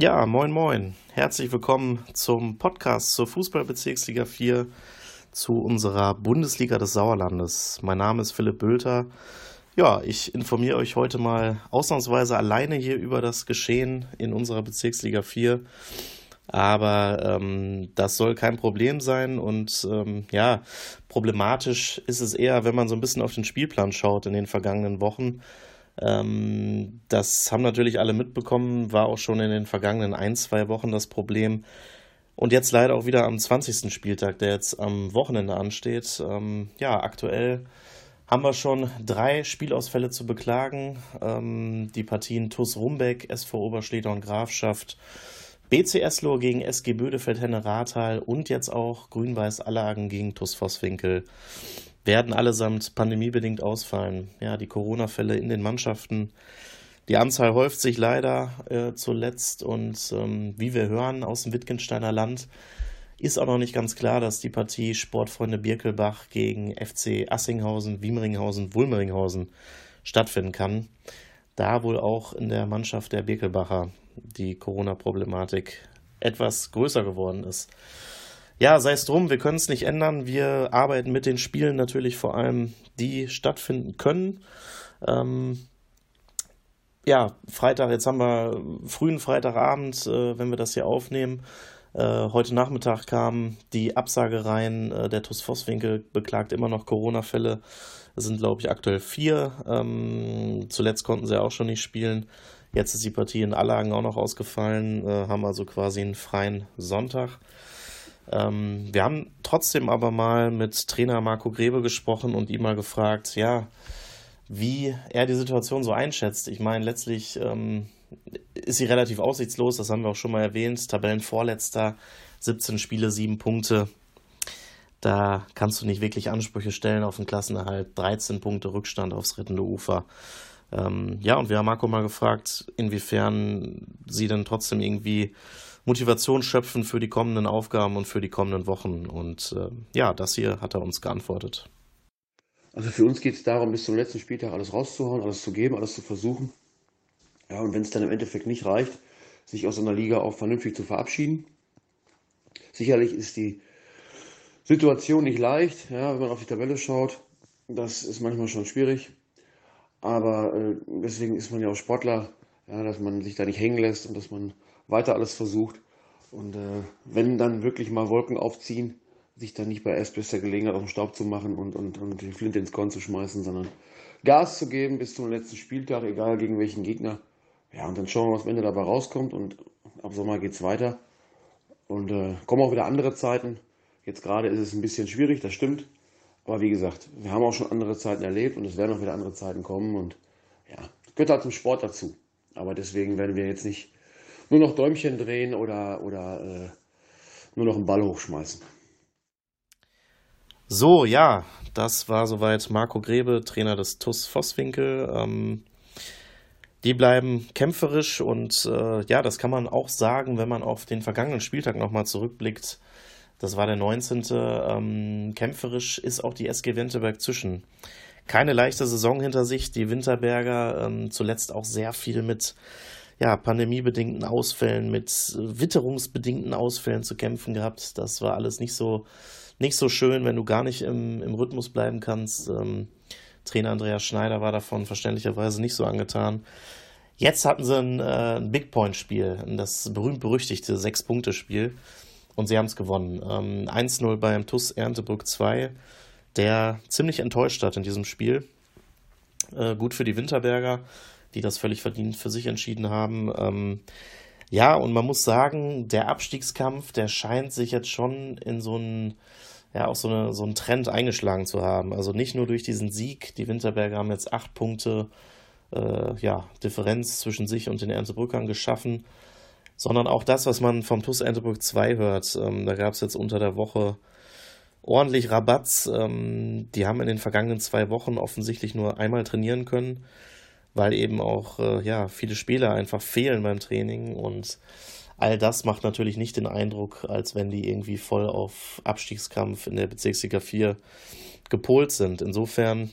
Ja, moin moin. Herzlich willkommen zum Podcast zur Fußballbezirksliga 4 zu unserer Bundesliga des Sauerlandes. Mein Name ist Philipp Bülter. Ja, ich informiere euch heute mal ausnahmsweise alleine hier über das Geschehen in unserer Bezirksliga 4. Aber ähm, das soll kein Problem sein und ähm, ja, problematisch ist es eher, wenn man so ein bisschen auf den Spielplan schaut in den vergangenen Wochen. Ähm, das haben natürlich alle mitbekommen, war auch schon in den vergangenen ein, zwei Wochen das Problem. Und jetzt leider auch wieder am 20. Spieltag, der jetzt am Wochenende ansteht. Ähm, ja, aktuell haben wir schon drei Spielausfälle zu beklagen. Ähm, die Partien TuS Rumbeck, SV Oberschleder und Grafschaft, BC Esloh gegen SG Bödefeld-Henne-Rathal und jetzt auch Grün-Weiß Allagen gegen TuS Vosswinkel werden allesamt pandemiebedingt ausfallen. Ja, die Corona-Fälle in den Mannschaften. Die Anzahl häuft sich leider äh, zuletzt und ähm, wie wir hören aus dem Wittgensteiner Land ist auch noch nicht ganz klar, dass die Partie Sportfreunde Birkelbach gegen FC Assinghausen, Wiemeringhausen, Wulmeringhausen stattfinden kann. Da wohl auch in der Mannschaft der Birkelbacher die Corona-Problematik etwas größer geworden ist. Ja, sei es drum, wir können es nicht ändern. Wir arbeiten mit den Spielen natürlich vor allem, die stattfinden können. Ähm, ja, Freitag, jetzt haben wir frühen Freitagabend, äh, wenn wir das hier aufnehmen. Äh, heute Nachmittag kam die Absage rein. Äh, der TuS Vosswinkel beklagt immer noch Corona-Fälle. Es sind, glaube ich, aktuell vier. Ähm, zuletzt konnten sie auch schon nicht spielen. Jetzt ist die Partie in Allagen auch noch ausgefallen, äh, haben also quasi einen freien Sonntag. Ähm, wir haben trotzdem aber mal mit Trainer Marco Grebe gesprochen und ihn mal gefragt, ja, wie er die Situation so einschätzt. Ich meine, letztlich ähm, ist sie relativ aussichtslos, das haben wir auch schon mal erwähnt. Tabellenvorletzter, 17 Spiele, 7 Punkte. Da kannst du nicht wirklich Ansprüche stellen auf den Klassenerhalt. 13 Punkte Rückstand aufs rettende Ufer. Ähm, ja, und wir haben Marco mal gefragt, inwiefern sie denn trotzdem irgendwie Motivation schöpfen für die kommenden Aufgaben und für die kommenden Wochen. Und äh, ja, das hier hat er uns geantwortet. Also für uns geht es darum, bis zum letzten Spieltag alles rauszuhauen, alles zu geben, alles zu versuchen. Ja, und wenn es dann im Endeffekt nicht reicht, sich aus einer Liga auch vernünftig zu verabschieden. Sicherlich ist die Situation nicht leicht, ja, wenn man auf die Tabelle schaut. Das ist manchmal schon schwierig. Aber äh, deswegen ist man ja auch Sportler, ja, dass man sich da nicht hängen lässt und dass man weiter alles versucht. Und äh, wenn dann wirklich mal Wolken aufziehen, sich dann nicht bei erstbester Gelegenheit auf den Staub zu machen und, und, und die Flinte ins Korn zu schmeißen, sondern Gas zu geben bis zum letzten Spieltag, egal gegen welchen Gegner. Ja, und dann schauen wir, was am Ende dabei rauskommt. Und ab Sommer geht es weiter. Und äh, kommen auch wieder andere Zeiten. Jetzt gerade ist es ein bisschen schwierig, das stimmt. Aber wie gesagt, wir haben auch schon andere Zeiten erlebt und es werden auch wieder andere Zeiten kommen. Und ja, gehört halt zum Sport dazu. Aber deswegen werden wir jetzt nicht nur noch Däumchen drehen oder, oder äh, nur noch einen Ball hochschmeißen. So, ja, das war soweit Marco Grebe, Trainer des TUS Vosswinkel. Ähm, die bleiben kämpferisch und äh, ja, das kann man auch sagen, wenn man auf den vergangenen Spieltag nochmal zurückblickt. Das war der 19. Ähm, kämpferisch ist auch die SG Wenteberg zwischen. Keine leichte Saison hinter sich. Die Winterberger ähm, zuletzt auch sehr viel mit ja, pandemiebedingten Ausfällen, mit witterungsbedingten Ausfällen zu kämpfen gehabt. Das war alles nicht so, nicht so schön, wenn du gar nicht im, im Rhythmus bleiben kannst. Ähm, Trainer Andreas Schneider war davon verständlicherweise nicht so angetan. Jetzt hatten sie ein, äh, ein Big Point-Spiel, das berühmt-berüchtigte Sechs-Punkte-Spiel. Und sie haben es gewonnen. Ähm, 1-0 beim TUS Erntebrück 2, der ziemlich enttäuscht hat in diesem Spiel. Äh, gut für die Winterberger die das völlig verdient für sich entschieden haben. Ähm, ja, und man muss sagen, der Abstiegskampf, der scheint sich jetzt schon in so einen, ja, auch so, eine, so einen Trend eingeschlagen zu haben. Also nicht nur durch diesen Sieg, die Winterberger haben jetzt acht Punkte äh, ja, Differenz zwischen sich und den Erntebrückern geschaffen, sondern auch das, was man vom TUS Erntebrück 2 hört. Ähm, da gab es jetzt unter der Woche ordentlich Rabatz. Ähm, die haben in den vergangenen zwei Wochen offensichtlich nur einmal trainieren können weil eben auch äh, ja, viele Spieler einfach fehlen beim Training und all das macht natürlich nicht den Eindruck, als wenn die irgendwie voll auf Abstiegskampf in der Bezirksliga 4 gepolt sind. Insofern,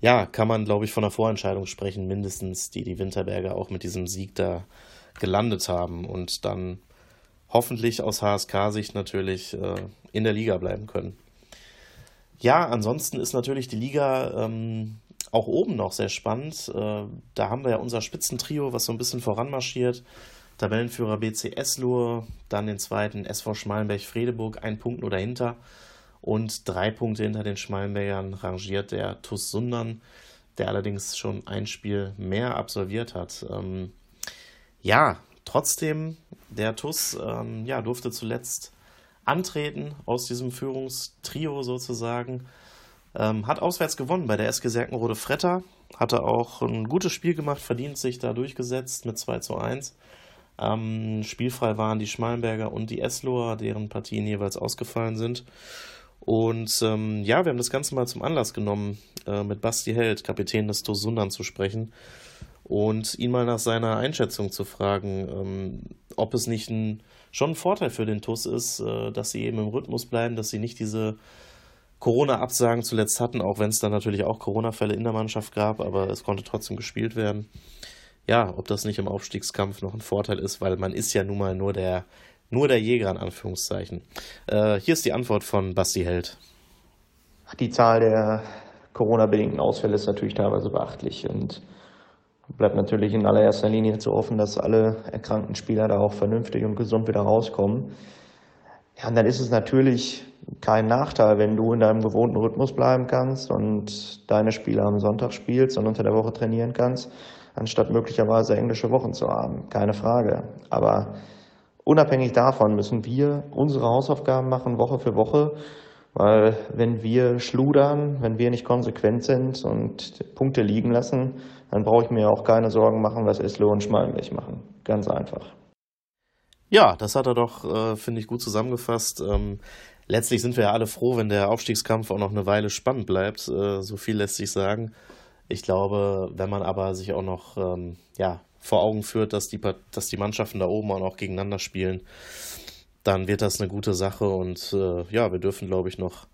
ja, kann man, glaube ich, von einer Vorentscheidung sprechen, mindestens, die die Winterberger auch mit diesem Sieg da gelandet haben und dann hoffentlich aus HSK-Sicht natürlich äh, in der Liga bleiben können. Ja, ansonsten ist natürlich die Liga ähm, auch oben noch sehr spannend. Äh, da haben wir ja unser Spitzentrio, was so ein bisschen voranmarschiert. Tabellenführer BC Eslohe, dann den zweiten SV Schmalenberg-Fredeburg, ein Punkt nur dahinter. Und drei Punkte hinter den Schmalenbergern rangiert der TuS Sundern, der allerdings schon ein Spiel mehr absolviert hat. Ähm, ja, trotzdem, der TuS ähm, ja, durfte zuletzt antreten aus diesem Führungstrio sozusagen. Ähm, hat auswärts gewonnen bei der SG Serkenrode Fretter. Hatte auch ein gutes Spiel gemacht, verdient sich da durchgesetzt mit 2 zu 1. Ähm, spielfrei waren die Schmalenberger und die Esloher, deren Partien jeweils ausgefallen sind. Und ähm, ja, wir haben das Ganze mal zum Anlass genommen, äh, mit Basti Held, Kapitän des TuS Sundern, zu sprechen und ihn mal nach seiner Einschätzung zu fragen, ähm, ob es nicht ein, schon ein Vorteil für den TuS ist, äh, dass sie eben im Rhythmus bleiben, dass sie nicht diese Corona-Absagen zuletzt hatten, auch wenn es dann natürlich auch Corona-Fälle in der Mannschaft gab, aber es konnte trotzdem gespielt werden. Ja, ob das nicht im Aufstiegskampf noch ein Vorteil ist, weil man ist ja nun mal nur der nur der Jäger in Anführungszeichen. Äh, hier ist die Antwort von Basti Held. Die Zahl der Corona-bedingten Ausfälle ist natürlich teilweise beachtlich und bleibt natürlich in allererster Linie zu hoffen, dass alle erkrankten Spieler da auch vernünftig und gesund wieder rauskommen. Ja, und dann ist es natürlich kein Nachteil, wenn du in deinem gewohnten Rhythmus bleiben kannst und deine Spiele am Sonntag spielst und unter der Woche trainieren kannst, anstatt möglicherweise englische Wochen zu haben. Keine Frage. Aber Unabhängig davon müssen wir unsere Hausaufgaben machen, Woche für Woche, weil wenn wir schludern, wenn wir nicht konsequent sind und Punkte liegen lassen, dann brauche ich mir auch keine Sorgen machen, was Eslo und Schmalenberg machen. Ganz einfach. Ja, das hat er doch, äh, finde ich, gut zusammengefasst. Ähm, letztlich sind wir ja alle froh, wenn der Aufstiegskampf auch noch eine Weile spannend bleibt. Äh, so viel lässt sich sagen. Ich glaube, wenn man aber sich auch noch ähm, ja, vor Augen führt, dass die, dass die Mannschaften da oben auch noch gegeneinander spielen, dann wird das eine gute Sache und äh, ja, wir dürfen, glaube ich, noch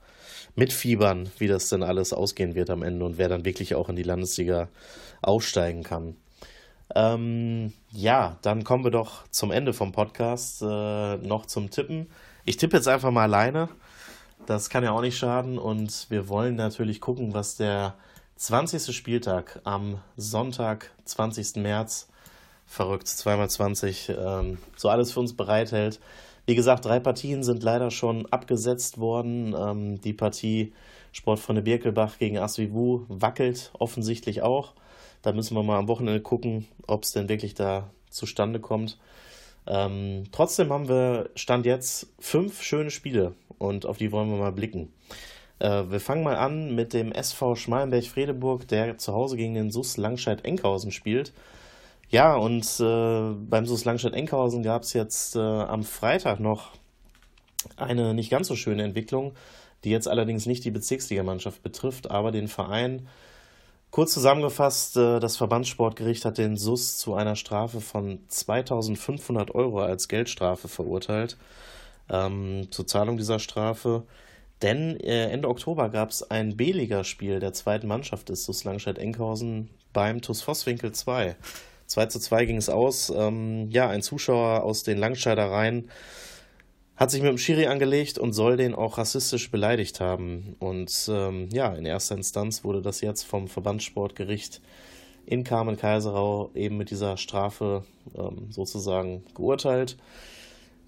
mitfiebern, wie das denn alles ausgehen wird am Ende und wer dann wirklich auch in die Landesliga aufsteigen kann. Ähm, ja, dann kommen wir doch zum Ende vom Podcast äh, noch zum Tippen. Ich tippe jetzt einfach mal alleine. Das kann ja auch nicht schaden und wir wollen natürlich gucken, was der 20. Spieltag am Sonntag, 20. März verrückt, zweimal 20, ähm, so alles für uns bereithält. Wie gesagt, drei Partien sind leider schon abgesetzt worden. Ähm, die Partie Sportfreunde Birkelbach gegen Asvivu wackelt offensichtlich auch. Da müssen wir mal am Wochenende gucken, ob es denn wirklich da zustande kommt. Ähm, trotzdem haben wir Stand jetzt fünf schöne Spiele und auf die wollen wir mal blicken. Äh, wir fangen mal an mit dem SV Schmalenberg-Fredeburg, der zu Hause gegen den SUS Langscheid-Enkhausen spielt. Ja, und äh, beim SUS Langstadt-Enkhausen gab es jetzt äh, am Freitag noch eine nicht ganz so schöne Entwicklung, die jetzt allerdings nicht die Bezirksligamannschaft betrifft, aber den Verein. Kurz zusammengefasst, äh, das Verbandssportgericht hat den SUS zu einer Strafe von 2500 Euro als Geldstrafe verurteilt. Ähm, zur Zahlung dieser Strafe. Denn äh, Ende Oktober gab es ein B-Liga-Spiel der zweiten Mannschaft des SUS Langstadt-Enkhausen beim TuS Vosswinkel 2. 2 zu 2 ging es aus. Ähm, ja, ein Zuschauer aus den Langscheidereien hat sich mit dem Schiri angelegt und soll den auch rassistisch beleidigt haben. Und ähm, ja, in erster Instanz wurde das jetzt vom Verbandssportgericht in Kamen-Kaiserau eben mit dieser Strafe ähm, sozusagen geurteilt.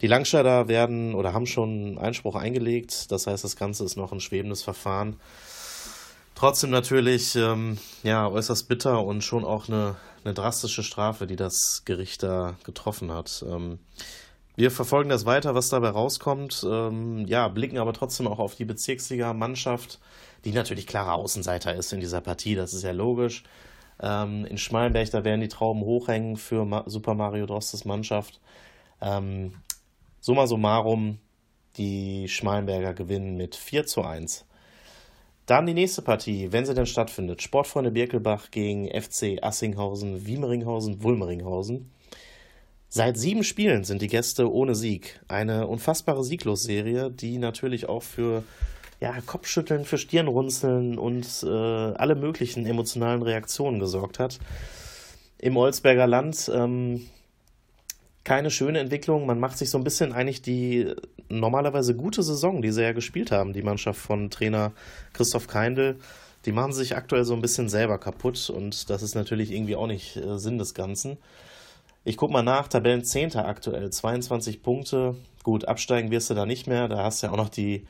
Die Langscheider werden oder haben schon Einspruch eingelegt. Das heißt, das Ganze ist noch ein schwebendes Verfahren. Trotzdem natürlich ähm, ja, äußerst bitter und schon auch eine, eine drastische Strafe, die das Gericht da getroffen hat. Ähm, wir verfolgen das weiter, was dabei rauskommt. Ähm, ja, blicken aber trotzdem auch auf die Bezirksliga-Mannschaft, die natürlich klarer Außenseiter ist in dieser Partie, das ist ja logisch. Ähm, in Schmalenberg, da werden die Trauben hochhängen für Ma Super Mario Drostes Mannschaft. Ähm, summa summarum, die Schmalenberger gewinnen mit 4 zu 1. Dann die nächste Partie, wenn sie denn stattfindet. Sportfreunde Birkelbach gegen FC Assinghausen, Wiemeringhausen, Wulmeringhausen. Seit sieben Spielen sind die Gäste ohne Sieg. Eine unfassbare Sieglosserie, die natürlich auch für ja, Kopfschütteln, für Stirnrunzeln und äh, alle möglichen emotionalen Reaktionen gesorgt hat. Im Olsberger Land ähm, keine schöne Entwicklung. Man macht sich so ein bisschen eigentlich die normalerweise gute Saison, die sie ja gespielt haben, die Mannschaft von Trainer Christoph Keindl. Die machen sich aktuell so ein bisschen selber kaputt und das ist natürlich irgendwie auch nicht äh, Sinn des Ganzen. Ich gucke mal nach, Tabellenzehnter aktuell, 22 Punkte. Gut, absteigen wirst du da nicht mehr. Da hast du ja auch noch die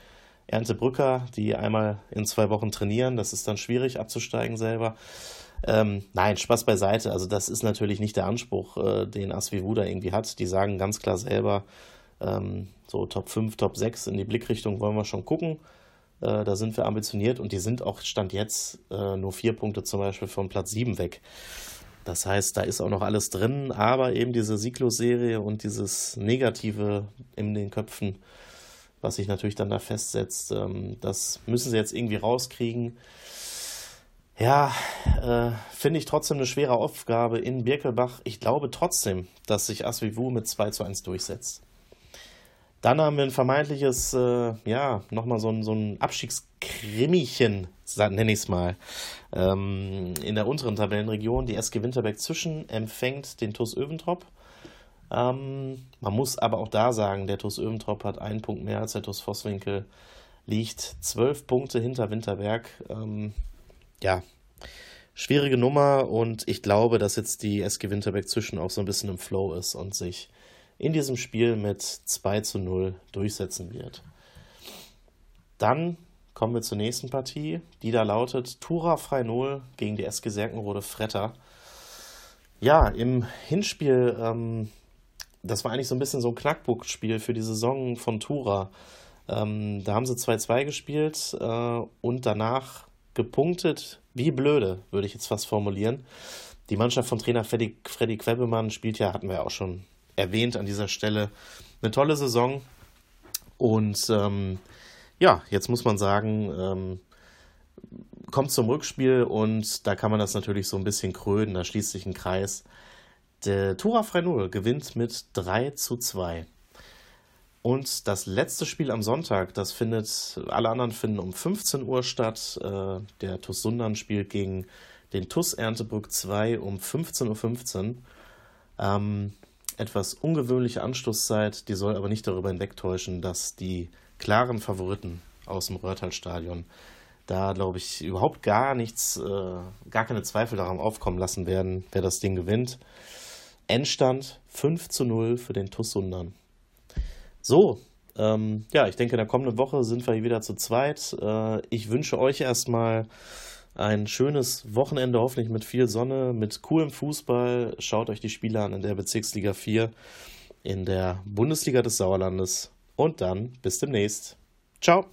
Erntebrücker, die einmal in zwei Wochen trainieren. Das ist dann schwierig abzusteigen selber. Ähm, nein, Spaß beiseite. Also das ist natürlich nicht der Anspruch, äh, den Asvivu da irgendwie hat. Die sagen ganz klar selber, ähm, so Top 5, Top 6 in die Blickrichtung wollen wir schon gucken. Äh, da sind wir ambitioniert und die sind auch Stand jetzt äh, nur vier Punkte zum Beispiel von Platz 7 weg. Das heißt, da ist auch noch alles drin, aber eben diese Sieglos-Serie und dieses Negative in den Köpfen, was sich natürlich dann da festsetzt, ähm, das müssen sie jetzt irgendwie rauskriegen. Ja, äh, finde ich trotzdem eine schwere Aufgabe in Birkelbach. Ich glaube trotzdem, dass sich Asvivu mit 2 zu 1 durchsetzt. Dann haben wir ein vermeintliches, äh, ja, nochmal so ein, so ein Abstiegskrimmichen, nenne ich es mal, ähm, in der unteren Tabellenregion. Die SG Winterberg zwischen empfängt den TuS Öventrop. Ähm, man muss aber auch da sagen, der TuS Öventrop hat einen Punkt mehr als der TuS Vosswinkel, liegt zwölf Punkte hinter Winterberg. Ähm, ja, schwierige Nummer und ich glaube, dass jetzt die SG Winterberg zwischen auch so ein bisschen im Flow ist und sich in diesem Spiel mit 2 zu 0 durchsetzen wird. Dann kommen wir zur nächsten Partie, die da lautet Tura Frei 0 gegen die SG Serkenrode Fretter. Ja, im Hinspiel, ähm, das war eigentlich so ein bisschen so ein Knackpunktspiel für die Saison von Tura. Ähm, da haben sie 2-2 gespielt äh, und danach gepunktet, wie blöde, würde ich jetzt fast formulieren. Die Mannschaft von Trainer Freddy, Freddy Quebemann spielt ja, hatten wir ja auch schon erwähnt an dieser Stelle, eine tolle Saison. Und ähm, ja, jetzt muss man sagen, ähm, kommt zum Rückspiel und da kann man das natürlich so ein bisschen krönen, da schließt sich ein Kreis. Der Tura Freinul gewinnt mit 3 zu 2. Und das letzte Spiel am Sonntag, das findet, alle anderen finden um 15 Uhr statt. Äh, der TuS Sundern spielt gegen den TuS Erntebrück 2 um 15.15 Uhr. 15. Ähm, etwas ungewöhnliche Anstoßzeit, die soll aber nicht darüber hinwegtäuschen, dass die klaren Favoriten aus dem Röhrtal-Stadion da, glaube ich, überhaupt gar nichts, äh, gar keine Zweifel daran aufkommen lassen werden, wer das Ding gewinnt. Endstand 5 zu 0 für den TuS Sundern. So, ähm, ja, ich denke, in der kommenden Woche sind wir hier wieder zu zweit. Äh, ich wünsche euch erstmal ein schönes Wochenende, hoffentlich mit viel Sonne, mit coolem Fußball. Schaut euch die Spiele an in der Bezirksliga 4, in der Bundesliga des Sauerlandes. Und dann bis demnächst. Ciao.